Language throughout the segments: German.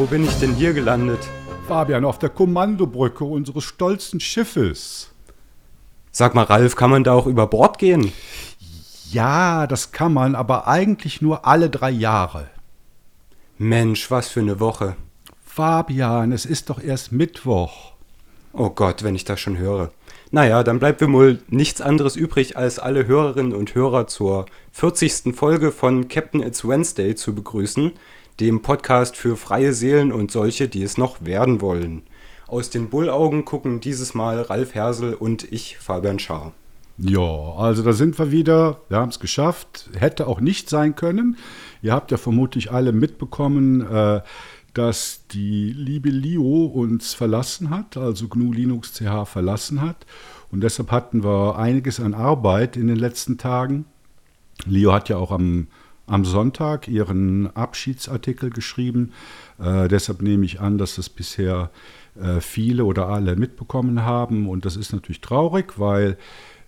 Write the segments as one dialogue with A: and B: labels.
A: wo bin ich denn hier gelandet?
B: Fabian, auf der Kommandobrücke unseres stolzen Schiffes.
A: Sag mal, Ralf, kann man da auch über Bord gehen?
B: Ja, das kann man, aber eigentlich nur alle drei Jahre.
A: Mensch, was für eine Woche.
B: Fabian, es ist doch erst Mittwoch.
A: Oh Gott, wenn ich das schon höre. Naja, dann bleibt mir wohl nichts anderes übrig, als alle Hörerinnen und Hörer zur 40. Folge von Captain It's Wednesday zu begrüßen, dem Podcast für freie Seelen und solche, die es noch werden wollen. Aus den Bullaugen gucken dieses Mal Ralf Hersel und ich, Fabian Schaar.
B: Ja, also da sind wir wieder. Wir haben es geschafft. Hätte auch nicht sein können. Ihr habt ja vermutlich alle mitbekommen, äh, dass die liebe Lio uns verlassen hat, also GNU Linux CH verlassen hat. Und deshalb hatten wir einiges an Arbeit in den letzten Tagen. Lio hat ja auch am, am Sonntag ihren Abschiedsartikel geschrieben. Äh, deshalb nehme ich an, dass das bisher äh, viele oder alle mitbekommen haben. Und das ist natürlich traurig, weil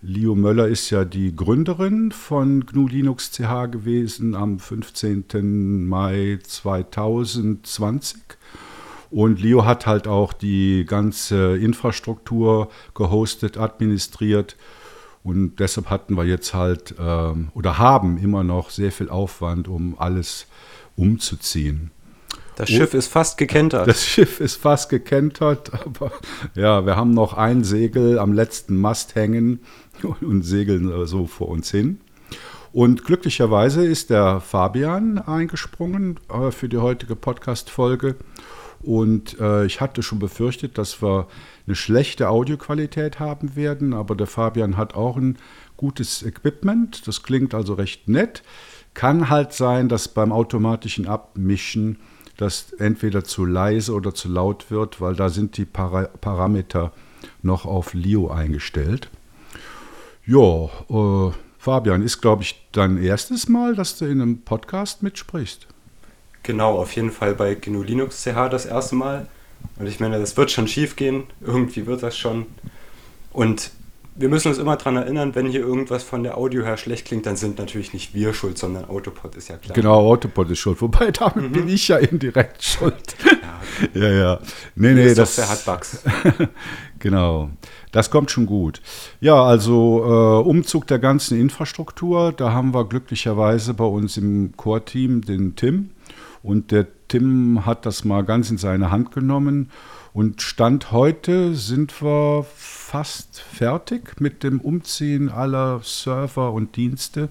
B: Leo Möller ist ja die Gründerin von GNU Linux CH gewesen am 15. Mai 2020. Und Leo hat halt auch die ganze Infrastruktur gehostet, administriert. Und deshalb hatten wir jetzt halt äh, oder haben immer noch sehr viel Aufwand, um alles umzuziehen.
A: Das Schiff ist fast gekentert.
B: Das Schiff ist fast gekentert, aber ja, wir haben noch ein Segel am letzten Mast hängen und segeln so vor uns hin. Und glücklicherweise ist der Fabian eingesprungen äh, für die heutige Podcast-Folge. Und äh, ich hatte schon befürchtet, dass wir eine schlechte Audioqualität haben werden, aber der Fabian hat auch ein gutes Equipment. Das klingt also recht nett. Kann halt sein, dass beim automatischen Abmischen das entweder zu leise oder zu laut wird, weil da sind die Para Parameter noch auf Leo eingestellt. Ja, äh, Fabian, ist, glaube ich, dein erstes Mal, dass du in einem Podcast mitsprichst.
A: Genau, auf jeden Fall bei GNU Linux CH das erste Mal. Und ich meine, das wird schon schief gehen. Irgendwie wird das schon. Und wir müssen uns immer daran erinnern, wenn hier irgendwas von der Audio her schlecht klingt, dann sind natürlich nicht wir schuld, sondern Autopod ist ja klar.
B: Genau, Autopod ist schuld. Wobei, damit mhm. bin ich ja indirekt schuld. Ja, ja. ja. Nee, nee, das
A: hat Bugs.
B: genau. Das kommt schon gut. Ja, also äh, Umzug der ganzen Infrastruktur, da haben wir glücklicherweise bei uns im Core-Team den Tim. Und der Tim hat das mal ganz in seine Hand genommen. Und Stand heute sind wir fast fertig mit dem Umziehen aller Server und Dienste,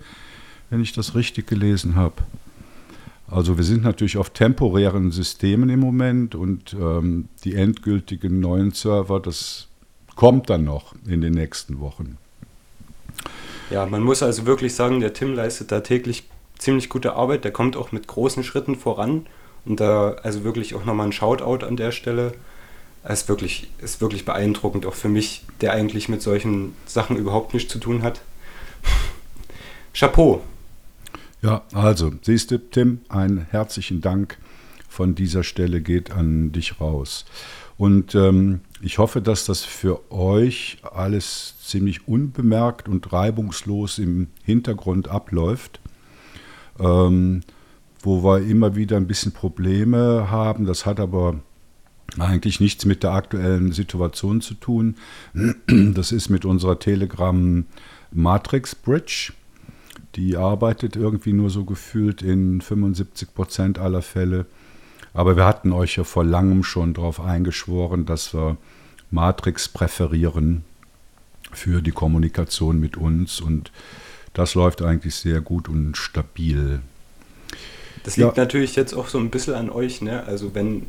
B: wenn ich das richtig gelesen habe. Also wir sind natürlich auf temporären Systemen im Moment und ähm, die endgültigen neuen Server, das kommt dann noch in den nächsten Wochen.
A: Ja, man muss also wirklich sagen, der Tim leistet da täglich ziemlich gute Arbeit. Der kommt auch mit großen Schritten voran. Und da also wirklich auch nochmal ein Shoutout an der Stelle. Es ist wirklich, ist wirklich beeindruckend, auch für mich, der eigentlich mit solchen Sachen überhaupt nichts zu tun hat. Chapeau.
B: Ja, also, siehst du, Tim, einen herzlichen Dank von dieser Stelle geht an dich raus. Und ähm, ich hoffe, dass das für euch alles ziemlich unbemerkt und reibungslos im Hintergrund abläuft. Ähm, wo wir immer wieder ein bisschen Probleme haben. Das hat aber eigentlich nichts mit der aktuellen Situation zu tun. Das ist mit unserer Telegram Matrix Bridge. Die arbeitet irgendwie nur so gefühlt in 75 Prozent aller Fälle. Aber wir hatten euch ja vor langem schon darauf eingeschworen, dass wir Matrix präferieren für die Kommunikation mit uns. Und das läuft eigentlich sehr gut und stabil.
A: Das liegt ja. natürlich jetzt auch so ein bisschen an euch. Ne? Also wenn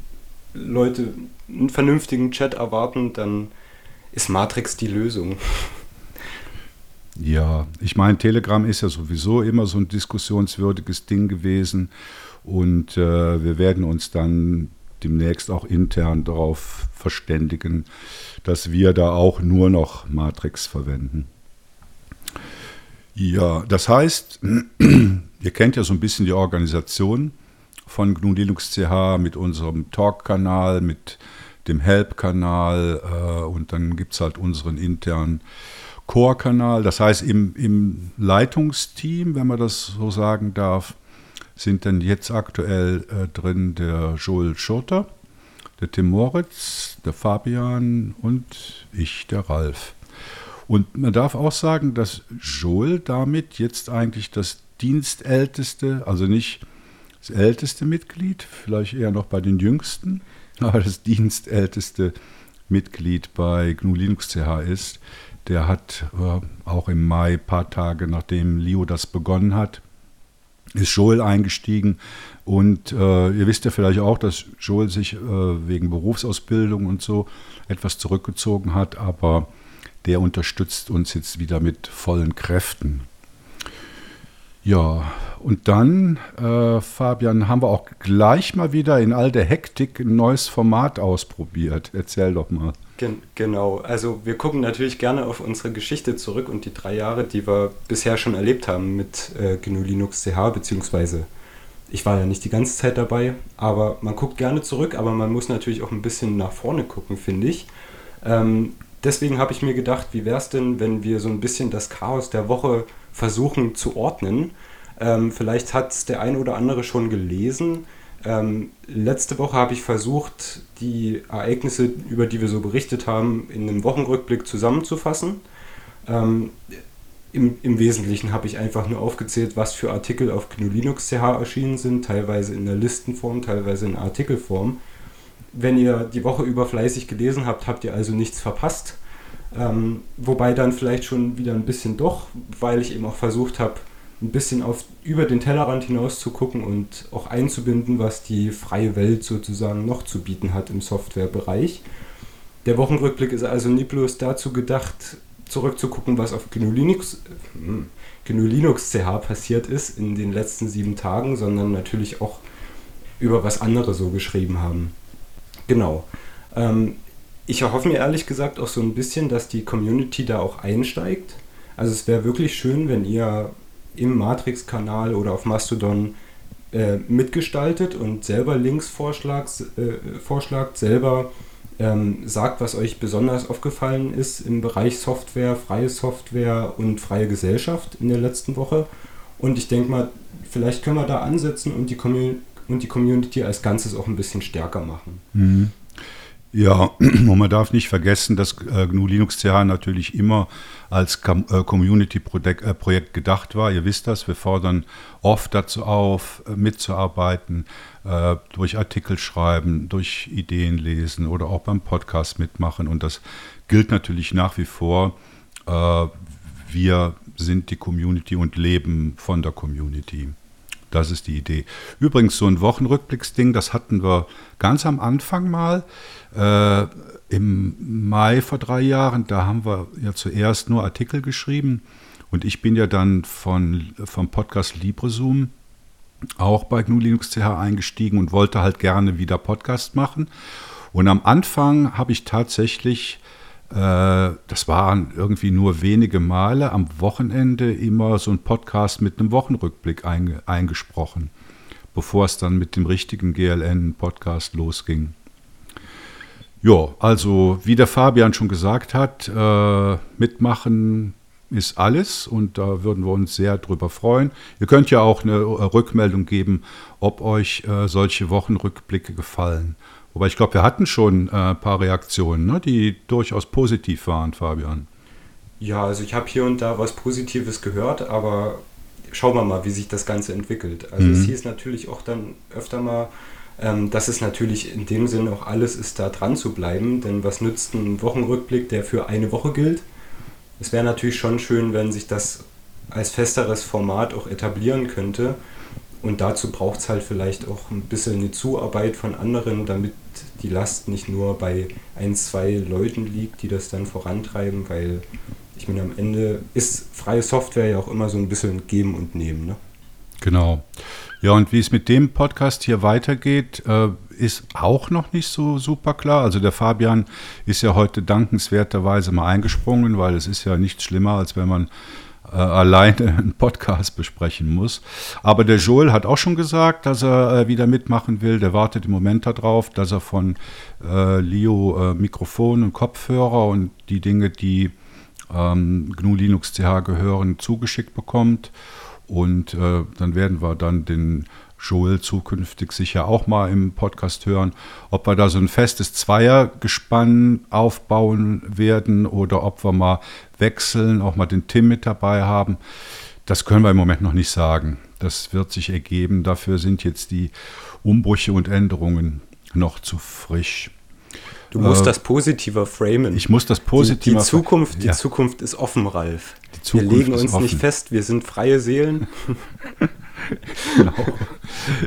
A: Leute einen vernünftigen Chat erwarten, dann ist Matrix die Lösung.
B: Ja, ich meine, Telegram ist ja sowieso immer so ein diskussionswürdiges Ding gewesen. Und äh, wir werden uns dann demnächst auch intern darauf verständigen, dass wir da auch nur noch Matrix verwenden. Ja, das heißt, ihr kennt ja so ein bisschen die Organisation von GNU Linux CH mit unserem Talk-Kanal, mit dem Help-Kanal äh, und dann gibt es halt unseren internen Core-Kanal. Das heißt, im, im Leitungsteam, wenn man das so sagen darf, sind dann jetzt aktuell äh, drin der Joel Schurter, der Tim Moritz, der Fabian und ich, der Ralf. Und man darf auch sagen, dass Joel damit jetzt eigentlich das dienstälteste, also nicht das älteste Mitglied, vielleicht eher noch bei den jüngsten, aber das dienstälteste Mitglied bei GNU Linux CH ist. Der hat äh, auch im Mai, paar Tage nachdem Leo das begonnen hat, ist Joel eingestiegen. Und äh, ihr wisst ja vielleicht auch, dass Joel sich äh, wegen Berufsausbildung und so etwas zurückgezogen hat, aber der unterstützt uns jetzt wieder mit vollen Kräften. Ja, und dann, äh, Fabian, haben wir auch gleich mal wieder in all der Hektik ein neues Format ausprobiert. Erzähl doch mal.
A: Gen genau, also wir gucken natürlich gerne auf unsere Geschichte zurück und die drei Jahre, die wir bisher schon erlebt haben mit äh, GNU Linux CH, beziehungsweise ich war ja nicht die ganze Zeit dabei, aber man guckt gerne zurück, aber man muss natürlich auch ein bisschen nach vorne gucken, finde ich. Ähm, deswegen habe ich mir gedacht, wie wäre es denn, wenn wir so ein bisschen das Chaos der Woche versuchen zu ordnen. Ähm, vielleicht hat es der eine oder andere schon gelesen. Ähm, letzte Woche habe ich versucht, die Ereignisse, über die wir so berichtet haben, in einem Wochenrückblick zusammenzufassen. Ähm, im, Im Wesentlichen habe ich einfach nur aufgezählt, was für Artikel auf GNU Linux CH erschienen sind, teilweise in der Listenform, teilweise in Artikelform. Wenn ihr die Woche über fleißig gelesen habt, habt ihr also nichts verpasst. Ähm, wobei dann vielleicht schon wieder ein bisschen doch, weil ich eben auch versucht habe, ein bisschen auf, über den Tellerrand hinaus zu gucken und auch einzubinden, was die freie Welt sozusagen noch zu bieten hat im Softwarebereich. Der Wochenrückblick ist also nie bloß dazu gedacht, zurückzugucken, was auf GNU Linux, äh, GNU Linux CH passiert ist in den letzten sieben Tagen, sondern natürlich auch über was andere so geschrieben haben. Genau. Ähm, ich erhoffe mir ehrlich gesagt auch so ein bisschen, dass die Community da auch einsteigt. Also es wäre wirklich schön, wenn ihr im Matrix-Kanal oder auf Mastodon äh, mitgestaltet und selber Links vorschlagt, äh, vorschlagt selber ähm, sagt, was euch besonders aufgefallen ist im Bereich Software, freie Software und freie Gesellschaft in der letzten Woche. Und ich denke mal, vielleicht können wir da ansetzen und die, Commun und die Community als Ganzes auch ein bisschen stärker machen.
B: Mhm. Ja, und man darf nicht vergessen, dass äh, GNU Linux CH natürlich immer als äh, Community-Projekt äh, gedacht war. Ihr wisst das, wir fordern oft dazu auf, mitzuarbeiten, durch Artikel schreiben, durch Ideen lesen oder auch beim Podcast mitmachen. Und das gilt natürlich nach wie vor. Wir sind die Community und leben von der Community. Das ist die Idee. Übrigens, so ein Wochenrückblicksding, das hatten wir ganz am Anfang mal. Äh, Im Mai vor drei Jahren, da haben wir ja zuerst nur Artikel geschrieben. Und ich bin ja dann von, vom Podcast LibreZoom auch bei GNU Linux CH eingestiegen und wollte halt gerne wieder Podcast machen. Und am Anfang habe ich tatsächlich das waren irgendwie nur wenige Male am Wochenende immer so ein Podcast mit einem Wochenrückblick eingesprochen, bevor es dann mit dem richtigen GLN-Podcast losging. Ja, also wie der Fabian schon gesagt hat, äh, mitmachen ist alles und da würden wir uns sehr drüber freuen. Ihr könnt ja auch eine Rückmeldung geben, ob euch äh, solche Wochenrückblicke gefallen. Wobei ich glaube, wir hatten schon äh, ein paar Reaktionen, ne, die durchaus positiv waren, Fabian.
A: Ja, also ich habe hier und da was Positives gehört, aber schauen wir mal, wie sich das Ganze entwickelt. Also mhm. es hieß natürlich auch dann öfter mal, ähm, dass es natürlich in dem Sinne auch alles ist, da dran zu bleiben, denn was nützt ein Wochenrückblick, der für eine Woche gilt? Es wäre natürlich schon schön, wenn sich das als festeres Format auch etablieren könnte und dazu braucht es halt vielleicht auch ein bisschen eine Zuarbeit von anderen, damit die Last nicht nur bei ein, zwei Leuten liegt, die das dann vorantreiben, weil ich meine, am Ende ist freie Software ja auch immer so ein bisschen geben und nehmen. Ne?
B: Genau. Ja, und wie es mit dem Podcast hier weitergeht, äh, ist auch noch nicht so super klar. Also der Fabian ist ja heute dankenswerterweise mal eingesprungen, weil es ist ja nichts schlimmer, als wenn man äh, alleine einen Podcast besprechen muss. Aber der Joel hat auch schon gesagt, dass er äh, wieder mitmachen will. Der wartet im Moment darauf, dass er von äh, Leo äh, Mikrofon und Kopfhörer und die Dinge, die ähm, GNU Linux CH gehören, zugeschickt bekommt. Und äh, dann werden wir dann den Joel zukünftig sicher auch mal im Podcast hören, ob wir da so ein festes Zweiergespann aufbauen werden oder ob wir mal wechseln, auch mal den Tim mit dabei haben. Das können wir im Moment noch nicht sagen. Das wird sich ergeben. Dafür sind jetzt die Umbrüche und Änderungen noch zu frisch.
A: Du musst äh, das positiver framen.
B: Ich muss das positiver
A: Die, die Zukunft, ja. die Zukunft ist offen, Ralf. wir legen uns nicht fest, wir sind freie Seelen.
B: genau.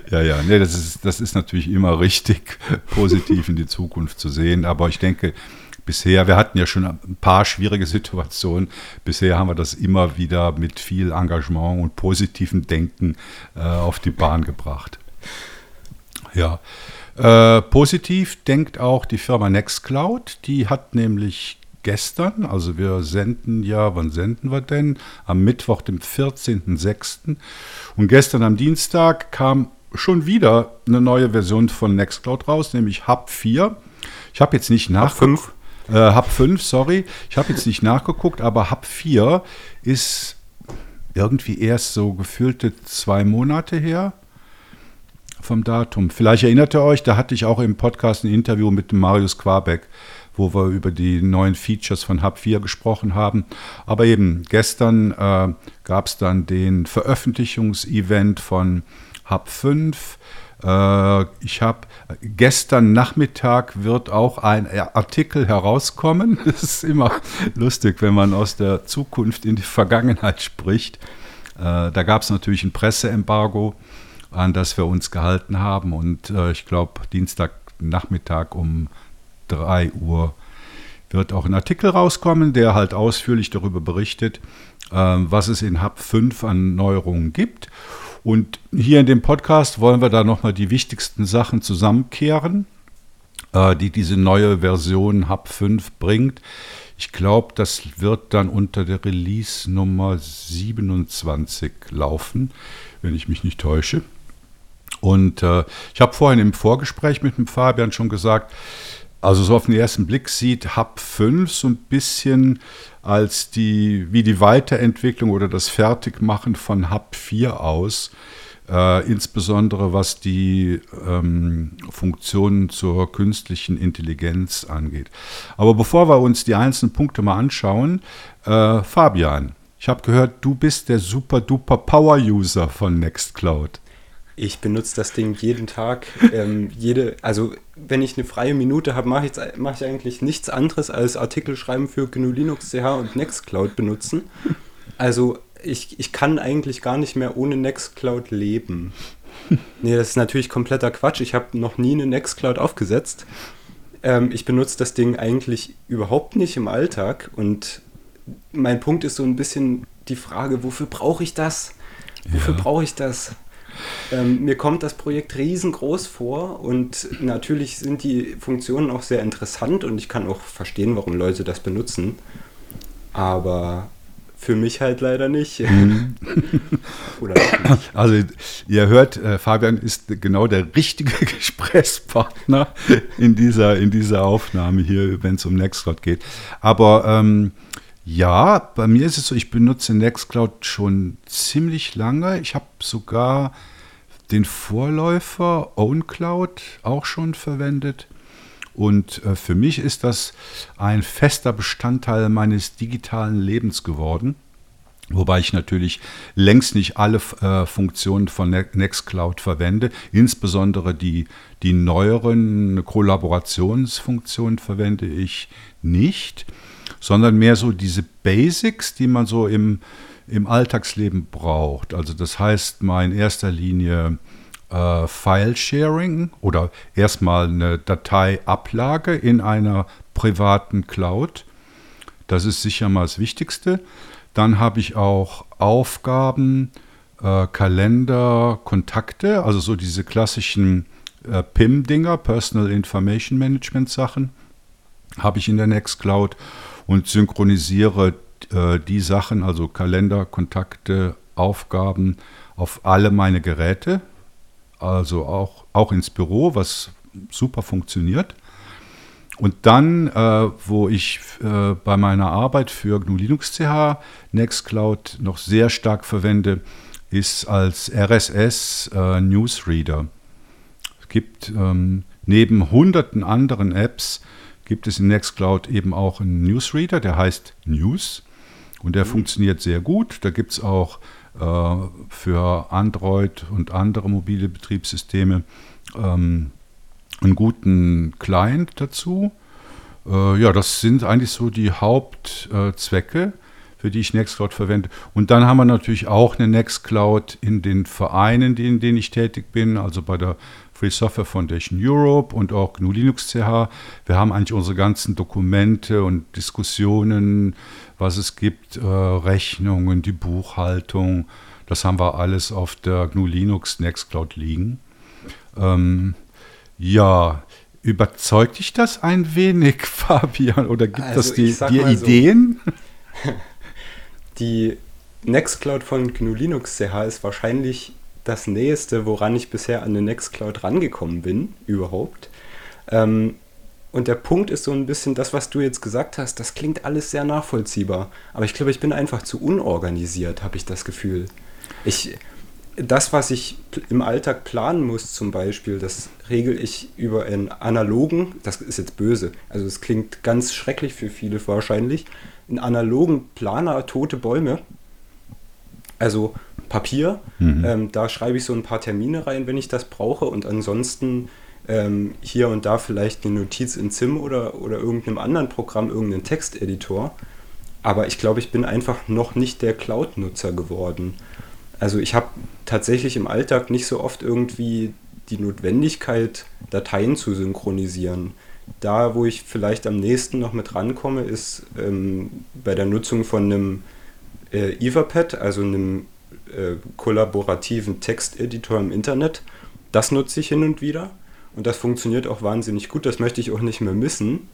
B: Ja, ja, nee, das ist, das ist natürlich immer richtig, positiv in die Zukunft zu sehen. Aber ich denke, bisher, wir hatten ja schon ein paar schwierige Situationen. Bisher haben wir das immer wieder mit viel Engagement und positivem Denken äh, auf die Bahn gebracht. Ja. Äh, positiv denkt auch die Firma Nextcloud. Die hat nämlich gestern, also wir senden ja, wann senden wir denn? Am Mittwoch, dem 14.06. Und gestern am Dienstag kam schon wieder eine neue Version von Nextcloud raus, nämlich Hub 4. Ich habe jetzt nicht nach 5. Äh, Hub 5, sorry. Ich habe jetzt nicht nachgeguckt, aber Hub 4 ist irgendwie erst so gefühlte zwei Monate her vom Datum. Vielleicht erinnert ihr euch, da hatte ich auch im Podcast ein Interview mit dem Marius Quabeck, wo wir über die neuen Features von Hub 4 gesprochen haben. Aber eben gestern äh, gab es dann den Veröffentlichungsevent von Hub 5. Äh, ich habe gestern Nachmittag wird auch ein Artikel herauskommen. Es ist immer lustig, wenn man aus der Zukunft in die Vergangenheit spricht. Äh, da gab es natürlich ein Presseembargo an das wir uns gehalten haben. Und äh, ich glaube, Dienstagnachmittag um 3 Uhr wird auch ein Artikel rauskommen, der halt ausführlich darüber berichtet, äh, was es in Hub 5 an Neuerungen gibt. Und hier in dem Podcast wollen wir da nochmal die wichtigsten Sachen zusammenkehren, äh, die diese neue Version Hub 5 bringt. Ich glaube, das wird dann unter der Release Nummer 27 laufen, wenn ich mich nicht täusche. Und äh, ich habe vorhin im Vorgespräch mit dem Fabian schon gesagt, also so auf den ersten Blick sieht Hub 5 so ein bisschen als die, wie die Weiterentwicklung oder das Fertigmachen von Hub 4 aus. Äh, insbesondere was die ähm, Funktionen zur künstlichen Intelligenz angeht. Aber bevor wir uns die einzelnen Punkte mal anschauen, äh, Fabian, ich habe gehört, du bist der super duper Power User von Nextcloud.
A: Ich benutze das Ding jeden Tag. Ähm, jede, also wenn ich eine freie Minute habe, mache ich, mach ich eigentlich nichts anderes als Artikel schreiben für GNU Linux CH und Nextcloud benutzen. Also ich, ich kann eigentlich gar nicht mehr ohne Nextcloud leben. Nee, das ist natürlich kompletter Quatsch. Ich habe noch nie eine Nextcloud aufgesetzt. Ähm, ich benutze das Ding eigentlich überhaupt nicht im Alltag. Und mein Punkt ist so ein bisschen die Frage, wofür brauche ich das? Wofür ja. brauche ich das? Ähm, mir kommt das Projekt riesengroß vor und natürlich sind die Funktionen auch sehr interessant und ich kann auch verstehen, warum Leute das benutzen. Aber für mich halt leider nicht. Mhm.
B: also ihr hört, äh, Fabian ist genau der richtige Gesprächspartner in dieser, in dieser Aufnahme hier, wenn es um Nextcloud geht. Aber ähm, ja, bei mir ist es so, ich benutze Nextcloud schon ziemlich lange. Ich habe sogar den Vorläufer OwnCloud auch schon verwendet. Und äh, für mich ist das ein fester Bestandteil meines digitalen Lebens geworden. Wobei ich natürlich längst nicht alle äh, Funktionen von ne Nextcloud verwende. Insbesondere die, die neueren Kollaborationsfunktionen verwende ich nicht sondern mehr so diese Basics, die man so im, im Alltagsleben braucht. Also das heißt mal in erster Linie äh, File-Sharing oder erstmal eine Dateiablage in einer privaten Cloud. Das ist sicher mal das Wichtigste. Dann habe ich auch Aufgaben, äh, Kalender, Kontakte, also so diese klassischen äh, PIM-Dinger, Personal Information Management Sachen, habe ich in der Nextcloud und synchronisiere äh, die Sachen, also Kalender, Kontakte, Aufgaben auf alle meine Geräte, also auch, auch ins Büro, was super funktioniert. Und dann, äh, wo ich äh, bei meiner Arbeit für GNU Linux CH Nextcloud noch sehr stark verwende, ist als RSS äh, Newsreader. Es gibt ähm, neben hunderten anderen Apps gibt es in Nextcloud eben auch einen Newsreader, der heißt News und der mhm. funktioniert sehr gut. Da gibt es auch äh, für Android und andere mobile Betriebssysteme ähm, einen guten Client dazu. Äh, ja, das sind eigentlich so die Hauptzwecke, für die ich Nextcloud verwende. Und dann haben wir natürlich auch eine Nextcloud in den Vereinen, in denen ich tätig bin, also bei der Free Software Foundation Europe und auch GNU Linux CH. Wir haben eigentlich unsere ganzen Dokumente und Diskussionen, was es gibt, äh, Rechnungen, die Buchhaltung. Das haben wir alles auf der GNU Linux Nextcloud liegen. Ähm, ja, überzeugt dich das ein wenig, Fabian? Oder gibt also das die, dir Ideen?
A: So, die Nextcloud von GNU Linux CH ist wahrscheinlich das Näheste, woran ich bisher an eine Nextcloud rangekommen bin, überhaupt. Ähm, und der Punkt ist so ein bisschen das, was du jetzt gesagt hast, das klingt alles sehr nachvollziehbar. Aber ich glaube, ich bin einfach zu unorganisiert, habe ich das Gefühl. Ich, das, was ich im Alltag planen muss, zum Beispiel, das regel ich über einen analogen, das ist jetzt böse, also es klingt ganz schrecklich für viele wahrscheinlich, einen analogen Planer tote Bäume. Also Papier. Mhm. Ähm, da schreibe ich so ein paar Termine rein, wenn ich das brauche. Und ansonsten ähm, hier und da vielleicht eine Notiz in ZIM oder, oder irgendeinem anderen Programm, irgendeinen Texteditor. Aber ich glaube, ich bin einfach noch nicht der Cloud-Nutzer geworden. Also ich habe tatsächlich im Alltag nicht so oft irgendwie die Notwendigkeit, Dateien zu synchronisieren. Da, wo ich vielleicht am nächsten noch mit rankomme, ist ähm, bei der Nutzung von einem äh, Etherpad, also einem äh, kollaborativen Texteditor im Internet. Das nutze ich hin und wieder und das funktioniert auch wahnsinnig gut. Das möchte ich auch nicht mehr missen.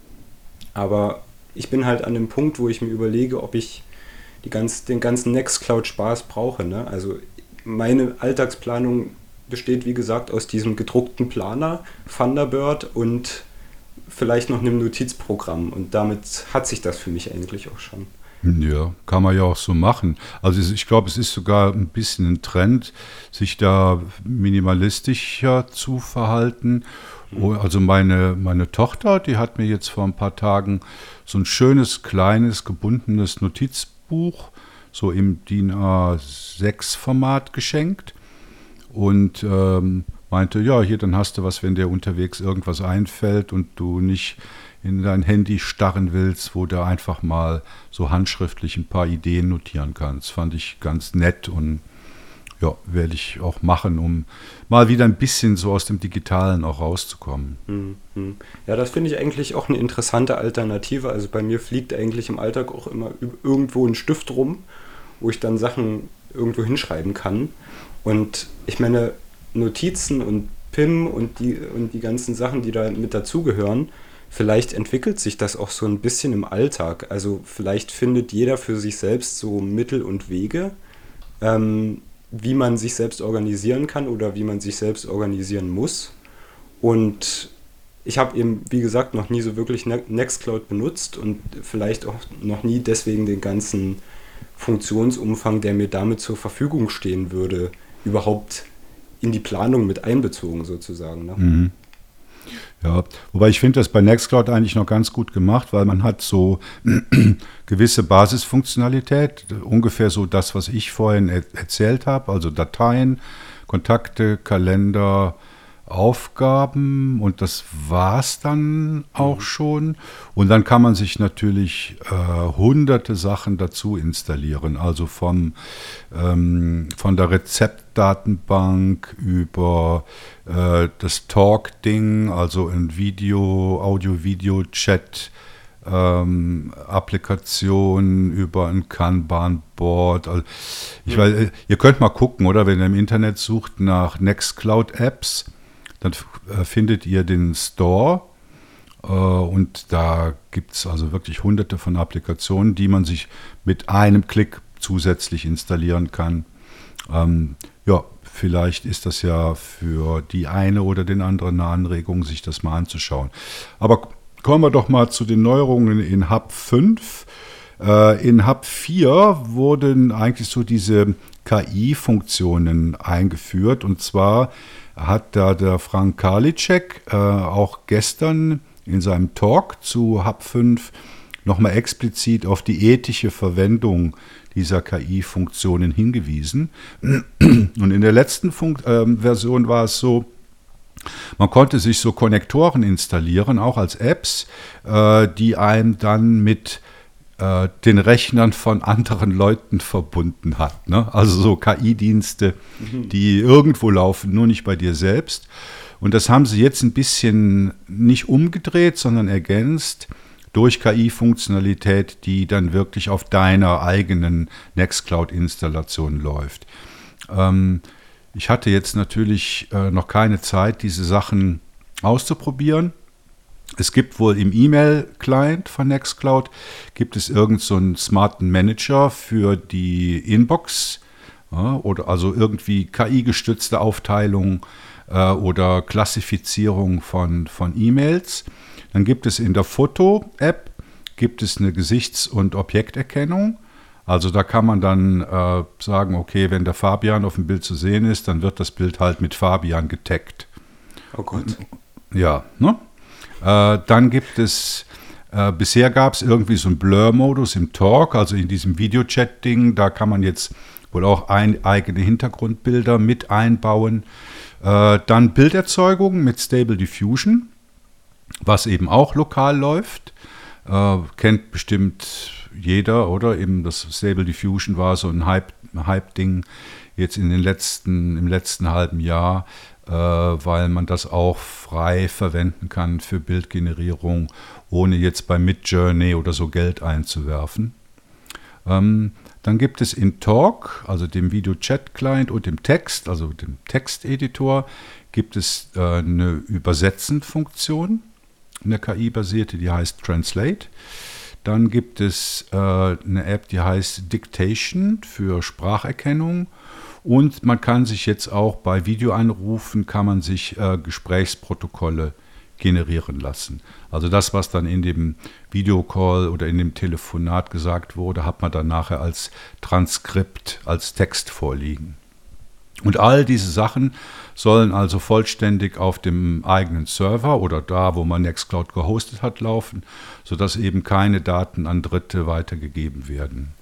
A: Aber ich bin halt an dem Punkt, wo ich mir überlege, ob ich die ganz, den ganzen Nextcloud-Spaß brauche. Ne? Also meine Alltagsplanung besteht, wie gesagt, aus diesem gedruckten Planer, Thunderbird und vielleicht noch einem Notizprogramm. Und damit hat sich das für mich eigentlich auch schon.
B: Ja, kann man ja auch so machen. Also ich glaube, es ist sogar ein bisschen ein Trend, sich da minimalistischer zu verhalten. Oh, also meine, meine Tochter, die hat mir jetzt vor ein paar Tagen so ein schönes, kleines, gebundenes Notizbuch, so im DIN A6-Format geschenkt und ähm, meinte, ja, hier, dann hast du was, wenn dir unterwegs irgendwas einfällt und du nicht in dein Handy starren willst, wo du einfach mal so handschriftlich ein paar Ideen notieren kannst. Fand ich ganz nett und ja, werde ich auch machen, um mal wieder ein bisschen so aus dem Digitalen auch rauszukommen.
A: Mhm. Ja, das finde ich eigentlich auch eine interessante Alternative. Also bei mir fliegt eigentlich im Alltag auch immer irgendwo ein Stift rum, wo ich dann Sachen irgendwo hinschreiben kann. Und ich meine, Notizen und PIM und die, und die ganzen Sachen, die da mit dazugehören, vielleicht entwickelt sich das auch so ein bisschen im Alltag. Also vielleicht findet jeder für sich selbst so Mittel und Wege, ähm, wie man sich selbst organisieren kann oder wie man sich selbst organisieren muss. Und ich habe eben, wie gesagt, noch nie so wirklich ne-, Nextcloud benutzt und vielleicht auch noch nie deswegen den ganzen Funktionsumfang, der mir damit zur Verfügung stehen würde, überhaupt in die Planung mit einbezogen sozusagen. Ne? Mhm.
B: Ja, wobei ich finde das bei Nextcloud eigentlich noch ganz gut gemacht, weil man hat so gewisse Basisfunktionalität, ungefähr so das, was ich vorhin er erzählt habe, also Dateien, Kontakte, Kalender, Aufgaben und das war es dann auch mhm. schon. Und dann kann man sich natürlich äh, hunderte Sachen dazu installieren, also vom, ähm, von der Rezeptdatenbank über äh, das Talk-Ding, also ein Video, Audio-Video-Chat. Ähm, Applikation über ein Kanban-Board. Also ich mhm. weiß, ihr könnt mal gucken, oder wenn ihr im Internet sucht nach Nextcloud-Apps, dann äh, findet ihr den Store äh, und da gibt es also wirklich hunderte von Applikationen, die man sich mit einem Klick zusätzlich installieren kann. Ähm, ja, vielleicht ist das ja für die eine oder den anderen eine Anregung, sich das mal anzuschauen. Aber kommen wir doch mal zu den Neuerungen in Hub 5. Äh, in Hub 4 wurden eigentlich so diese KI-Funktionen eingeführt. Und zwar hat da der Frank Karliczek äh, auch gestern in seinem Talk zu Hub 5 nochmal explizit auf die ethische Verwendung dieser KI-Funktionen hingewiesen. Und in der letzten Funk äh, Version war es so, man konnte sich so Konnektoren installieren, auch als Apps, äh, die einem dann mit äh, den Rechnern von anderen Leuten verbunden hat. Ne? Also so KI-Dienste, mhm. die irgendwo laufen, nur nicht bei dir selbst. Und das haben sie jetzt ein bisschen nicht umgedreht, sondern ergänzt durch KI-Funktionalität, die dann wirklich auf deiner eigenen Nextcloud-Installation läuft. Ähm, ich hatte jetzt natürlich äh, noch keine Zeit, diese Sachen auszuprobieren. Es gibt wohl im E-Mail-Client von Nextcloud, gibt es irgendeinen so einen smarten Manager für die Inbox ja, oder also irgendwie KI-gestützte Aufteilung äh, oder Klassifizierung von, von E-Mails. Dann gibt es in der Foto-App gibt es eine Gesichts- und Objekterkennung. Also da kann man dann äh, sagen, okay, wenn der Fabian auf dem Bild zu sehen ist, dann wird das Bild halt mit Fabian getaggt.
A: Oh Gott.
B: Ja, ne? Äh, dann gibt es, äh, bisher gab es irgendwie so einen Blur-Modus im Talk, also in diesem Video-Chat-Ding, da kann man jetzt wohl auch ein, eigene Hintergrundbilder mit einbauen. Äh, dann Bilderzeugung mit Stable Diffusion, was eben auch lokal läuft. Äh, kennt bestimmt jeder, oder? Eben das Stable Diffusion war so ein Hype-Ding Hype jetzt in den letzten, im letzten halben Jahr. Äh, weil man das auch frei verwenden kann für Bildgenerierung, ohne jetzt bei Midjourney oder so Geld einzuwerfen. Ähm, dann gibt es in Talk, also dem Video-Chat-Client und dem Text, also dem Texteditor, gibt es äh, eine Übersetzen-Funktion, eine KI-basierte, die heißt Translate. Dann gibt es äh, eine App, die heißt Dictation für Spracherkennung und man kann sich jetzt auch bei Videoanrufen, kann man sich äh, Gesprächsprotokolle generieren lassen. Also das, was dann in dem Videocall oder in dem Telefonat gesagt wurde, hat man dann nachher als Transkript, als Text vorliegen. Und all diese Sachen sollen also vollständig auf dem eigenen Server oder da, wo man Nextcloud gehostet hat, laufen, sodass eben keine Daten an Dritte weitergegeben werden.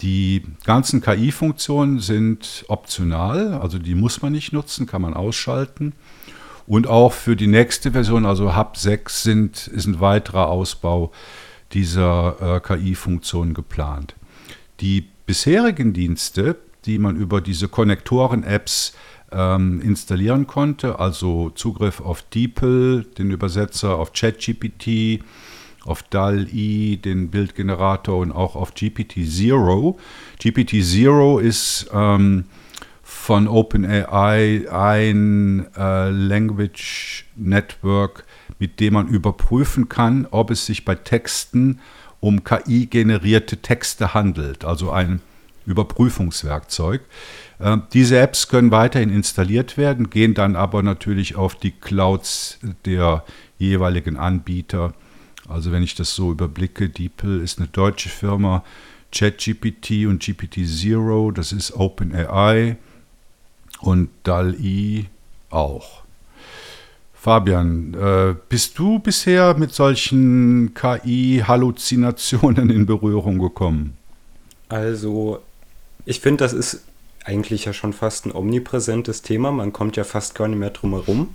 B: Die ganzen KI-Funktionen sind optional, also die muss man nicht nutzen, kann man ausschalten. Und auch für die nächste Version, also Hub 6, sind, ist ein weiterer Ausbau dieser äh, KI-Funktionen geplant. Die bisherigen Dienste, die man über diese Konnektoren-Apps ähm, installieren konnte, also Zugriff auf DeepL, den Übersetzer, auf ChatGPT, auf DAL-E, den Bildgenerator und auch auf GPT-Zero. GPT-Zero ist ähm, von OpenAI ein äh, Language Network, mit dem man überprüfen kann, ob es sich bei Texten um KI-generierte Texte handelt, also ein Überprüfungswerkzeug. Äh, diese Apps können weiterhin installiert werden, gehen dann aber natürlich auf die Clouds der jeweiligen Anbieter also wenn ich das so überblicke, DeepL ist eine deutsche Firma, ChatGPT und GPT-Zero, das ist OpenAI und DAL-E auch. Fabian, äh, bist du bisher mit solchen KI-Halluzinationen in Berührung gekommen?
A: Also, ich finde, das ist eigentlich ja schon fast ein omnipräsentes Thema. Man kommt ja fast gar nicht mehr drum herum.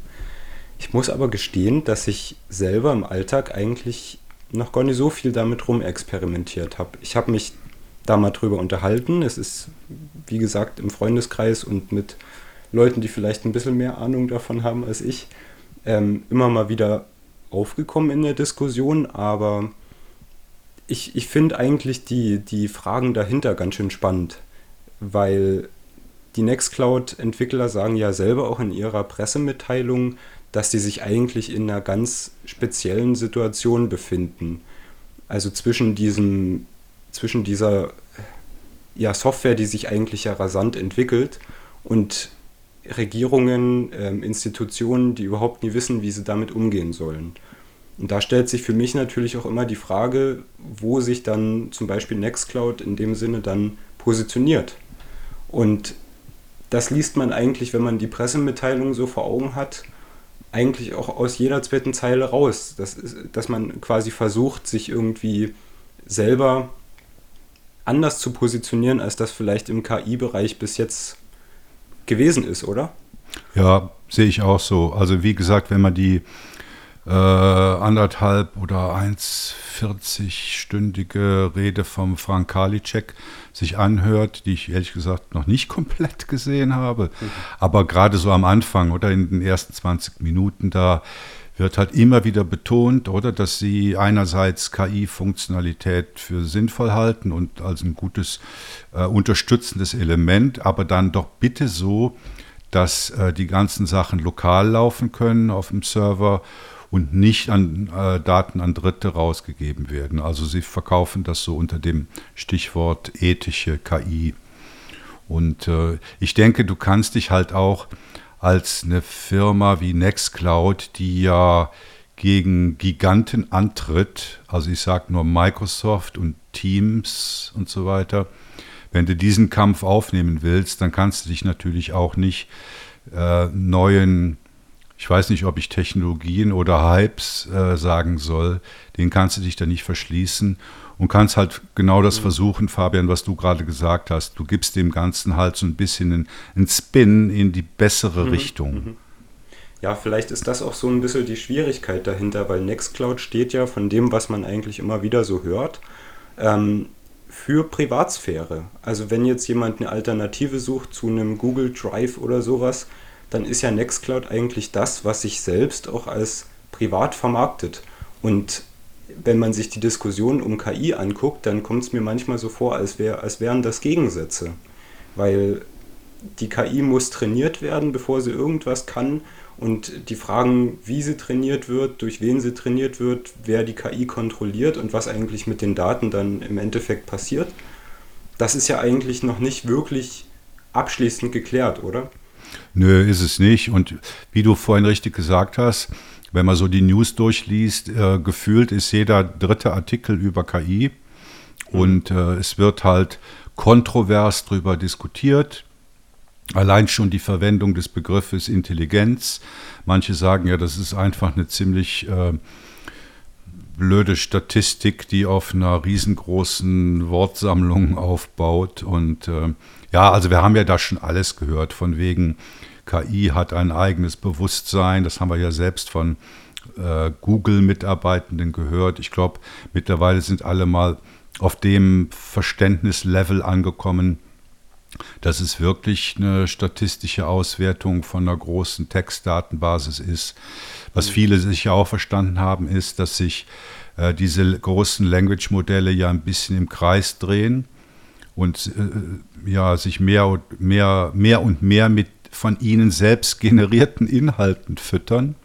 A: Ich muss aber gestehen, dass ich selber im Alltag eigentlich noch gar nicht so viel damit rumexperimentiert habe. Ich habe mich da mal drüber unterhalten. Es ist, wie gesagt, im Freundeskreis und mit Leuten, die vielleicht ein bisschen mehr Ahnung davon haben als ich, ähm, immer mal wieder aufgekommen in der Diskussion, aber ich, ich finde eigentlich die, die Fragen dahinter ganz schön spannend, weil die Nextcloud-Entwickler sagen ja selber auch in ihrer Pressemitteilung, dass die sich eigentlich in einer ganz speziellen Situation befinden. Also zwischen diesem, zwischen dieser ja, Software, die sich eigentlich ja rasant entwickelt und Regierungen, ähm, Institutionen, die überhaupt nie wissen, wie sie damit umgehen sollen. Und da stellt sich für mich natürlich auch immer die Frage, wo sich dann zum Beispiel Nextcloud in dem Sinne dann positioniert. Und das liest man eigentlich, wenn man die Pressemitteilung so vor Augen hat, eigentlich auch aus jeder zweiten Zeile raus. Das dass man quasi versucht, sich irgendwie selber anders zu positionieren, als das vielleicht im KI-Bereich bis jetzt gewesen ist, oder?
B: Ja, sehe ich auch so. Also wie gesagt, wenn man die äh, anderthalb oder 1,40-stündige Rede vom Frank Karliczek sich anhört, die ich ehrlich gesagt noch nicht komplett gesehen habe, mhm. aber gerade so am Anfang oder in den ersten 20 Minuten, da wird halt immer wieder betont, oder, dass sie einerseits KI-Funktionalität für sinnvoll halten und als ein gutes äh, unterstützendes Element, aber dann doch bitte so, dass äh, die ganzen Sachen lokal laufen können auf dem Server und nicht an äh, Daten an Dritte rausgegeben werden. Also sie verkaufen das so unter dem Stichwort ethische KI. Und äh, ich denke, du kannst dich halt auch als eine Firma wie Nextcloud, die ja gegen Giganten antritt, also ich sage nur Microsoft und Teams und so weiter, wenn du diesen Kampf aufnehmen willst, dann kannst du dich natürlich auch nicht äh, neuen ich weiß nicht, ob ich Technologien oder Hypes äh, sagen soll, den kannst du dich da nicht verschließen und kannst halt genau das mhm. versuchen, Fabian, was du gerade gesagt hast. Du gibst dem Ganzen halt so ein bisschen einen, einen Spin in die bessere mhm. Richtung. Mhm.
A: Ja, vielleicht ist das auch so ein bisschen die Schwierigkeit dahinter, weil Nextcloud steht ja von dem, was man eigentlich immer wieder so hört, ähm, für Privatsphäre. Also wenn jetzt jemand eine Alternative sucht zu einem Google Drive oder sowas, dann ist ja Nextcloud eigentlich das, was sich selbst auch als privat vermarktet. Und wenn man sich die Diskussion um KI anguckt, dann kommt es mir manchmal so vor, als, wär, als wären das Gegensätze. Weil die KI muss trainiert werden, bevor sie irgendwas kann. Und die Fragen, wie sie trainiert wird, durch wen sie trainiert wird, wer die KI kontrolliert und was eigentlich mit den Daten dann im Endeffekt passiert, das ist ja eigentlich noch nicht wirklich abschließend geklärt, oder?
B: Nö, ist es nicht. Und wie du vorhin richtig gesagt hast, wenn man so die News durchliest, äh, gefühlt ist jeder dritte Artikel über KI und äh, es wird halt kontrovers darüber diskutiert. Allein schon die Verwendung des Begriffes Intelligenz. Manche sagen ja, das ist einfach eine ziemlich äh, blöde Statistik, die auf einer riesengroßen Wortsammlung aufbaut. Und äh, ja, also wir haben ja da schon alles gehört, von wegen KI hat ein eigenes Bewusstsein. Das haben wir ja selbst von äh, Google-Mitarbeitenden gehört. Ich glaube, mittlerweile sind alle mal auf dem Verständnislevel angekommen, dass es wirklich eine statistische Auswertung von einer großen Textdatenbasis ist. Was viele sicher auch verstanden haben, ist, dass sich äh, diese großen Language-Modelle ja ein bisschen im Kreis drehen und äh, ja, sich mehr und mehr, mehr und mehr mit von ihnen selbst generierten Inhalten füttern.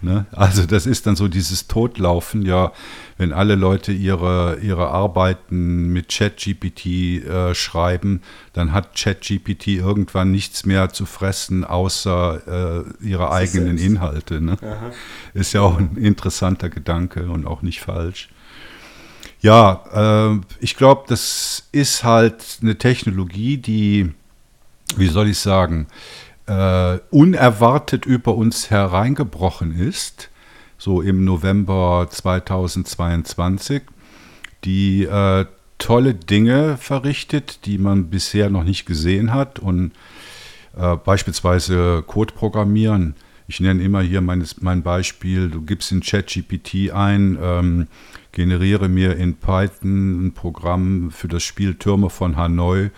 B: Ne? Also das ist dann so dieses Totlaufen, ja, wenn alle Leute ihre, ihre Arbeiten mit ChatGPT äh, schreiben, dann hat ChatGPT irgendwann nichts mehr zu fressen, außer äh, ihre eigenen. Inhalte. Ne? Ist ja auch ein interessanter Gedanke und auch nicht falsch. Ja, äh, ich glaube, das ist halt eine Technologie, die, wie soll ich sagen, äh, unerwartet über uns hereingebrochen ist, so im November 2022, die äh, tolle Dinge verrichtet, die man bisher noch nicht gesehen hat. Und äh, beispielsweise Code programmieren. Ich nenne immer hier meines, mein Beispiel, du gibst in ChatGPT ein, ähm, generiere mir in Python ein Programm für das Spiel Türme von Hanoi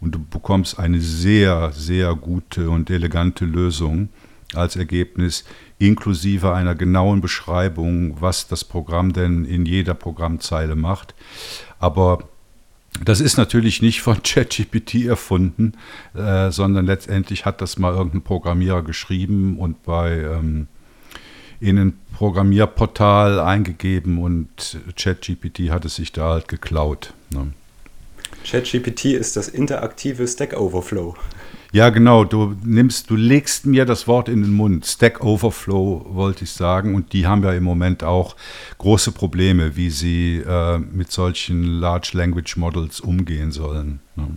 B: und du bekommst eine sehr, sehr gute und elegante Lösung als Ergebnis, inklusive einer genauen Beschreibung, was das Programm denn in jeder Programmzeile macht. Aber das ist natürlich nicht von ChatGPT erfunden, äh, sondern letztendlich hat das mal irgendein Programmierer geschrieben und bei ähm, in ein Programmierportal eingegeben und ChatGPT hat es sich da halt geklaut. Ne?
A: ChatGPT ist das interaktive Stack Overflow.
B: Ja, genau. Du nimmst, du legst mir das Wort in den Mund. Stack Overflow wollte ich sagen. Und die haben ja im Moment auch große Probleme, wie sie äh, mit solchen Large Language Models umgehen sollen. Ne?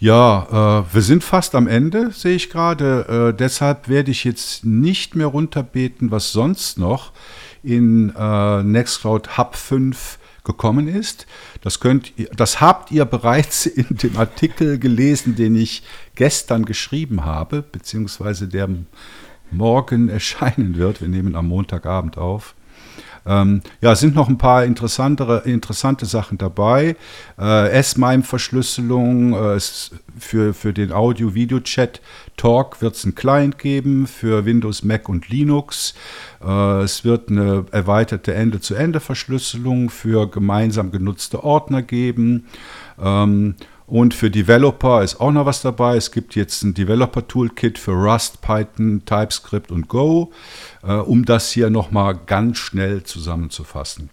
B: Ja, äh, wir sind fast am Ende, sehe ich gerade. Äh, deshalb werde ich jetzt nicht mehr runterbeten, was sonst noch in äh, Nextcloud Hub 5 gekommen ist. Das, könnt, das habt ihr bereits in dem Artikel gelesen, den ich gestern geschrieben habe, beziehungsweise der morgen erscheinen wird. Wir nehmen am Montagabend auf. Ähm, ja, es sind noch ein paar interessantere, interessante Sachen dabei. Äh, S-MIME-Verschlüsselung äh, für, für den Audio-Video-Chat. Talk wird es einen Client geben für Windows, Mac und Linux. Äh, es wird eine erweiterte Ende-zu-Ende-Verschlüsselung für gemeinsam genutzte Ordner geben. Ähm, und für Developer ist auch noch was dabei. Es gibt jetzt ein Developer-Toolkit für Rust, Python, TypeScript und Go, äh, um das hier nochmal ganz schnell zusammenzufassen.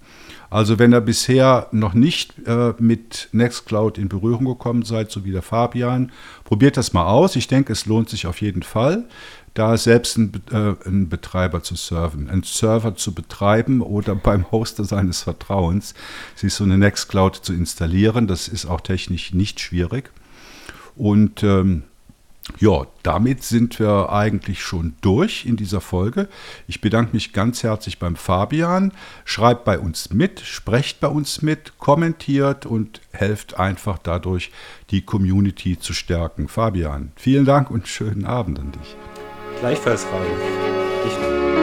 B: Also wenn ihr bisher noch nicht äh, mit Nextcloud in Berührung gekommen seid, so wie der Fabian, probiert das mal aus. Ich denke, es lohnt sich auf jeden Fall da selbst einen, äh, einen, Betreiber zu serven, einen Server zu betreiben oder beim Hoster seines Vertrauens sich so eine Nextcloud zu installieren. Das ist auch technisch nicht schwierig. Und ähm, ja, damit sind wir eigentlich schon durch in dieser Folge. Ich bedanke mich ganz herzlich beim Fabian. Schreibt bei uns mit, sprecht bei uns mit, kommentiert und helft einfach dadurch, die Community zu stärken. Fabian, vielen Dank und schönen Abend an dich.
A: Gleichfalls, Ralf. Ich